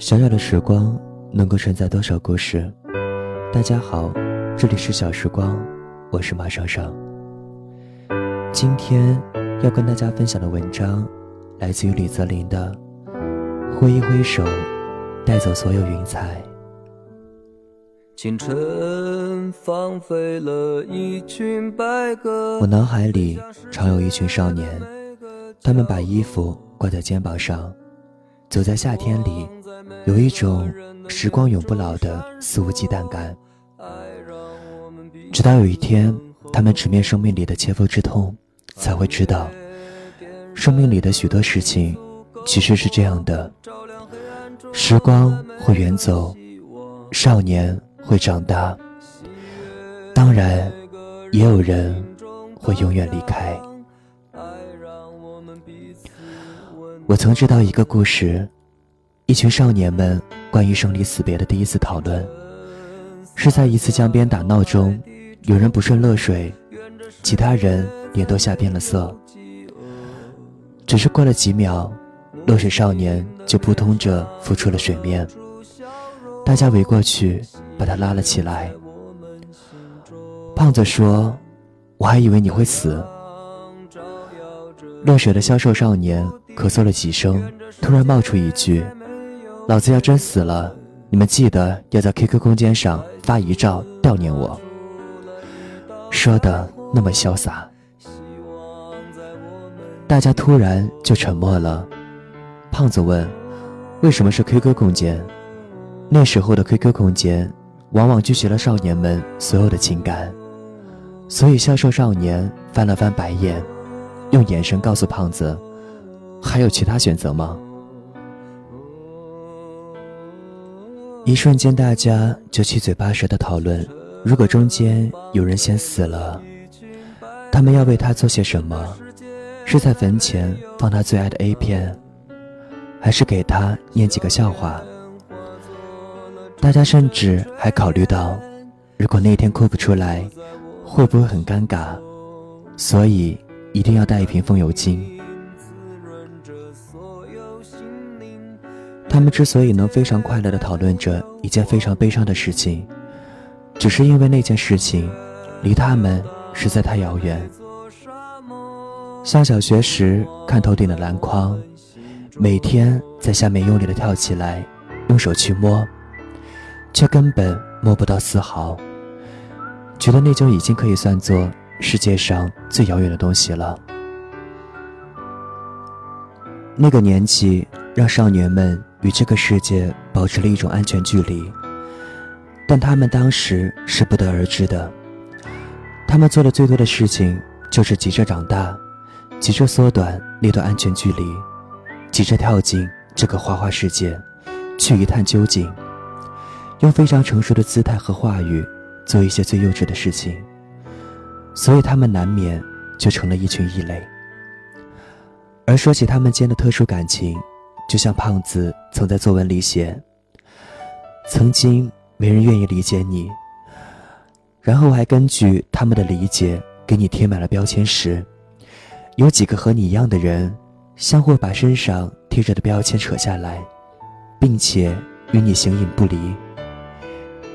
小小的时光能够承载多少故事？大家好，这里是小时光，我是马尚尚。今天要跟大家分享的文章来自于李泽林的《挥一挥手，带走所有云彩》。清晨放飞了一群白鸽。我脑海里常有一群少年，他们把衣服挂在肩膀上，走在夏天里。有一种时光永不老的肆无忌惮感，直到有一天，他们直面生命里的切肤之痛，才会知道，生命里的许多事情其实是这样的：时光会远走，少年会长大，当然，也有人会永远离开。我曾知道一个故事。一群少年们关于生离死别的第一次讨论，是在一次江边打闹中，有人不慎落水，其他人也都吓变了色。只是过了几秒，落水少年就扑通着浮出了水面，大家围过去把他拉了起来。胖子说：“我还以为你会死。”落水的消瘦少年咳嗽了几声，突然冒出一句。老子要真死了，你们记得要在 QQ 空间上发遗照悼念我。说的那么潇洒，大家突然就沉默了。胖子问：“为什么是 QQ 空间？”那时候的 QQ 空间往往聚集了少年们所有的情感，所以消瘦少年翻了翻白眼，用眼神告诉胖子：“还有其他选择吗？”一瞬间，大家就七嘴八舌的讨论：如果中间有人先死了，他们要为他做些什么？是在坟前放他最爱的 A 片，还是给他念几个笑话？大家甚至还考虑到，如果那天哭不出来，会不会很尴尬？所以一定要带一瓶风油精。他们之所以能非常快乐地讨论着一件非常悲伤的事情，只是因为那件事情离他们实在太遥远。上小学时看头顶的篮筐，每天在下面用力地跳起来，用手去摸，却根本摸不到丝毫，觉得那就已经可以算作世界上最遥远的东西了。那个年纪，让少年们。与这个世界保持了一种安全距离，但他们当时是不得而知的。他们做的最多的事情就是急着长大，急着缩短那段安全距离，急着跳进这个花花世界，去一探究竟，用非常成熟的姿态和话语做一些最幼稚的事情。所以他们难免就成了一群异类。而说起他们间的特殊感情。就像胖子曾在作文里写：“曾经没人愿意理解你，然后还根据他们的理解给你贴满了标签时，有几个和你一样的人，相互把身上贴着的标签扯下来，并且与你形影不离。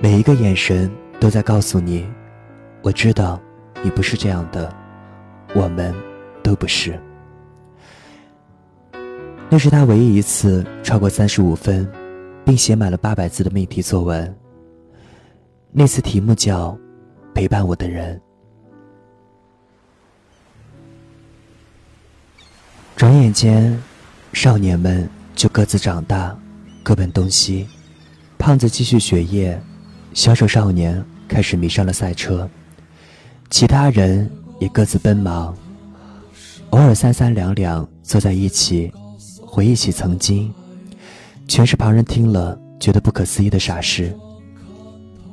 每一个眼神都在告诉你，我知道你不是这样的，我们都不是。”那是他唯一一次超过三十五分，并写满了八百字的命题作文。那次题目叫《陪伴我的人》。转眼间，少年们就各自长大，各奔东西。胖子继续学业，销售少年开始迷上了赛车，其他人也各自奔忙，偶尔三三两两坐在一起。回忆起曾经，全是旁人听了觉得不可思议的傻事。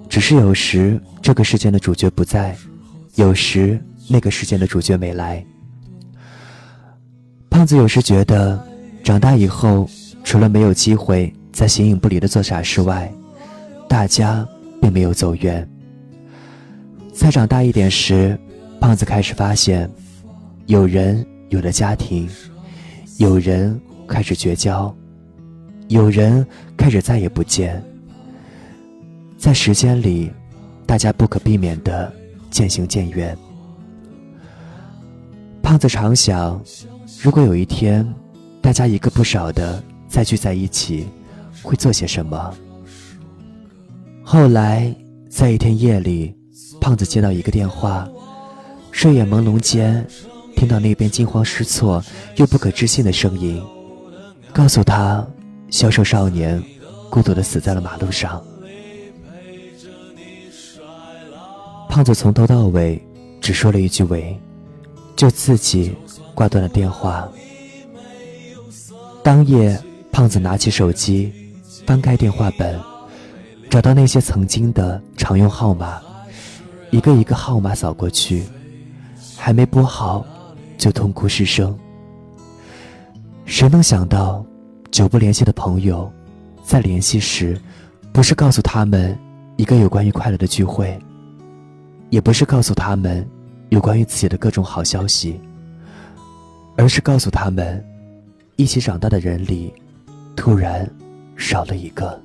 只是有时这个事件的主角不在，有时那个事件的主角没来。胖子有时觉得，长大以后除了没有机会再形影不离的做傻事外，大家并没有走远。再长大一点时，胖子开始发现，有人有了家庭，有人。开始绝交，有人开始再也不见。在时间里，大家不可避免的渐行渐远。胖子常想，如果有一天，大家一个不少的再聚在一起，会做些什么？后来，在一天夜里，胖子接到一个电话，睡眼朦胧间，听到那边惊慌失措又不可置信的声音，告诉他，销售少年孤独的死在了马路上。胖子从头到尾只说了一句“喂”，就自己挂断了电话。当夜，胖子拿起手机，翻开电话本，找到那些曾经的常用号码，一个一个号码扫过去，还没拨好，就痛哭失声。谁能想到，久不联系的朋友，在联系时，不是告诉他们一个有关于快乐的聚会。也不是告诉他们有关于自己的各种好消息，而是告诉他们，一起长大的人里，突然少了一个。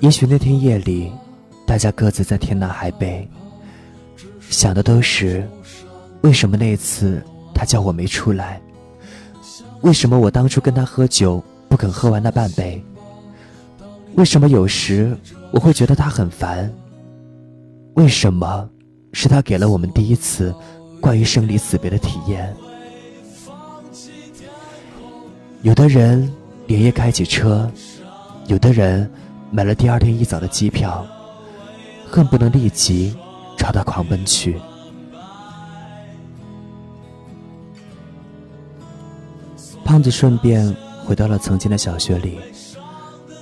也许那天夜里，大家各自在天南海北，想的都是：为什么那次他叫我没出来？为什么我当初跟他喝酒不肯喝完那半杯？为什么有时我会觉得他很烦？为什么是他给了我们第一次关于生离死别的体验？有的人连夜开起车，有的人买了第二天一早的机票，恨不能立即朝他狂奔去。胖子顺便回到了曾经的小学里。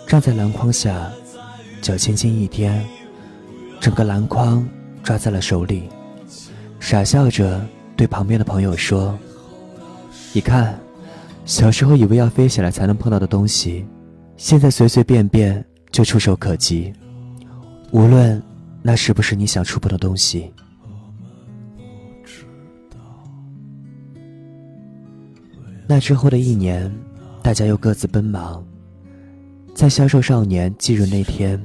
站在篮筐下，脚轻轻一颠，整个篮筐抓在了手里，傻笑着对旁边的朋友说：“你看，小时候以为要飞起来才能碰到的东西，现在随随便便就触手可及。无论那是不是你想触碰的东西。”那之后的一年，大家又各自奔忙。在销售少年忌日那天，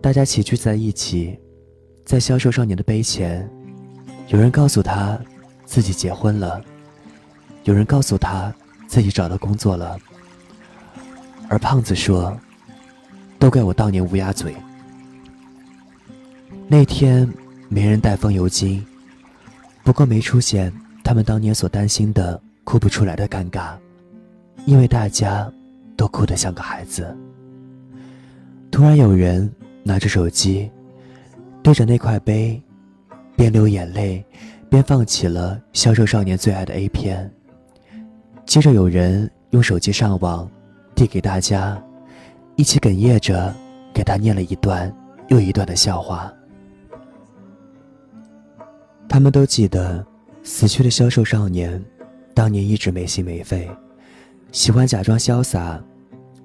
大家齐聚在一起，在销售少年的碑前，有人告诉他自己结婚了，有人告诉他自己找到工作了，而胖子说：“都怪我当年乌鸦嘴。”那天没人带风油精，不过没出现他们当年所担心的哭不出来的尴尬，因为大家都哭得像个孩子。突然有人拿着手机，对着那块碑，边流眼泪，边放起了销售少年最爱的 A 片。接着有人用手机上网，递给大家，一起哽咽着给他念了一段又一段的笑话。他们都记得，死去的销售少年，当年一直没心没肺，喜欢假装潇洒，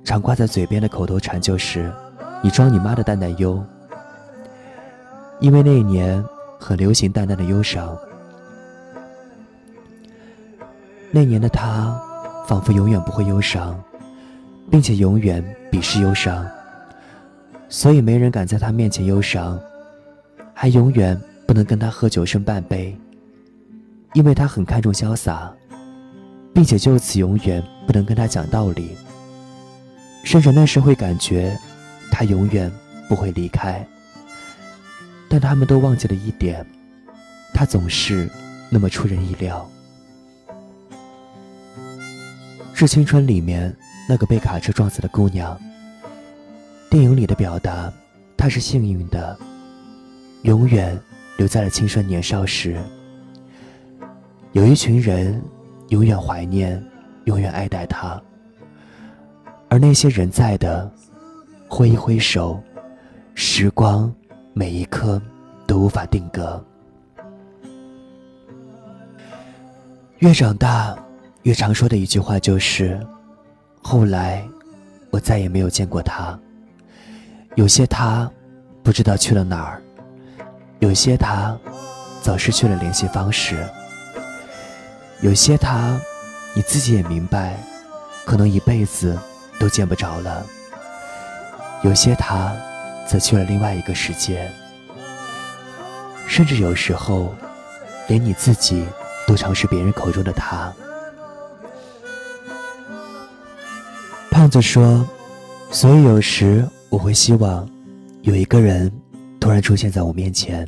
常挂在嘴边的口头禅就是。你装你妈的淡淡忧，因为那一年很流行淡淡的忧伤。那年的他，仿佛永远不会忧伤，并且永远鄙视忧伤，所以没人敢在他面前忧伤，还永远不能跟他喝酒剩半杯，因为他很看重潇洒，并且就此永远不能跟他讲道理，甚至那时会感觉。他永远不会离开，但他们都忘记了一点，他总是那么出人意料。《致青春》里面那个被卡车撞死的姑娘，电影里的表达，她是幸运的，永远留在了青春年少时。有一群人永远怀念，永远爱戴他，而那些人在的。挥一挥手，时光每一刻都无法定格。越长大，越常说的一句话就是：“后来，我再也没有见过他。有些他，不知道去了哪儿；有些他，早失去了联系方式；有些他，你自己也明白，可能一辈子都见不着了。有些他，则去了另外一个世界，甚至有时候，连你自己都尝是别人口中的他。胖子说：“所以有时我会希望，有一个人突然出现在我面前。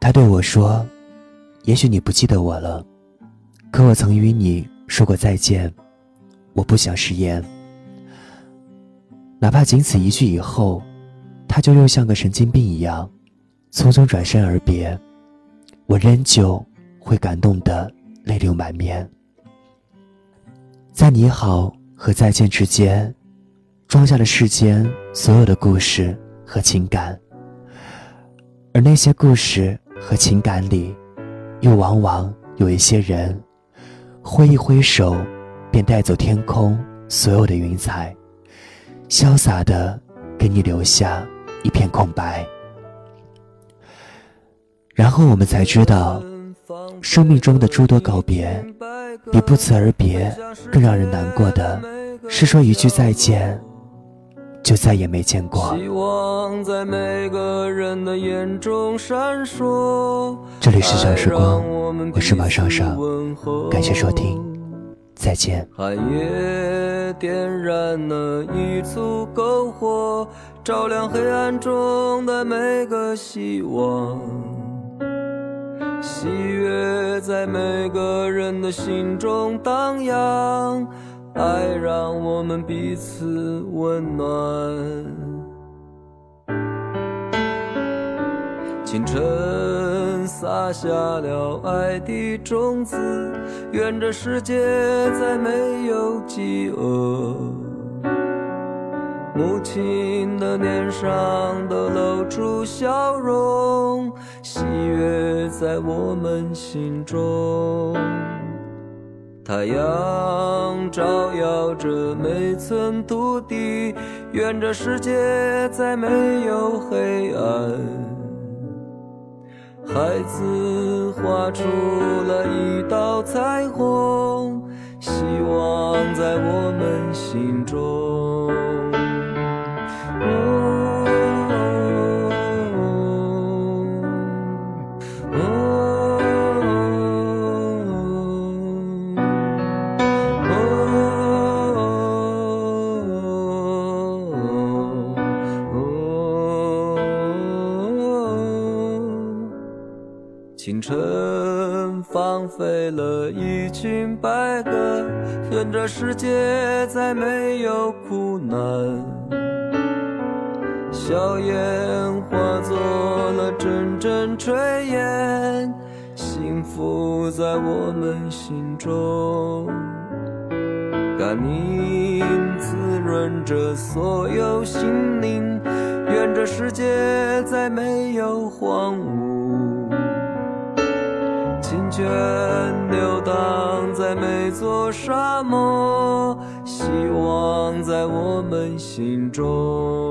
他对我说：‘也许你不记得我了，可我曾与你说过再见。我不想食言。’”哪怕仅此一句以后，他就又像个神经病一样，匆匆转身而别，我仍旧会感动得泪流满面。在你好和再见之间，装下了世间所有的故事和情感，而那些故事和情感里，又往往有一些人，挥一挥手，便带走天空所有的云彩。潇洒的给你留下一片空白，然后我们才知道，生命中的诸多告别，比不辞而别更让人难过的，是说一句再见，就再也没见过。这里是小时光，我是马上上，感谢收听，再见。点燃了一簇篝火，照亮黑暗中的每个希望。喜悦在每个人的心中荡漾，爱让我们彼此温暖。清晨撒下了爱的种子，愿这世界再没有饥饿。母亲的脸上都露出笑容，喜悦在我们心中。太阳照耀着每寸土地，愿这世界再没有黑暗。孩子画出了一道彩虹，希望在我们心中。清晨，放飞了一群白鸽，愿这世界再没有苦难。硝烟化作了阵阵炊烟，幸福在我们心中。甘宁滋润着所有心灵，愿这世界再没有荒芜。流荡在每座沙漠，希望在我们心中。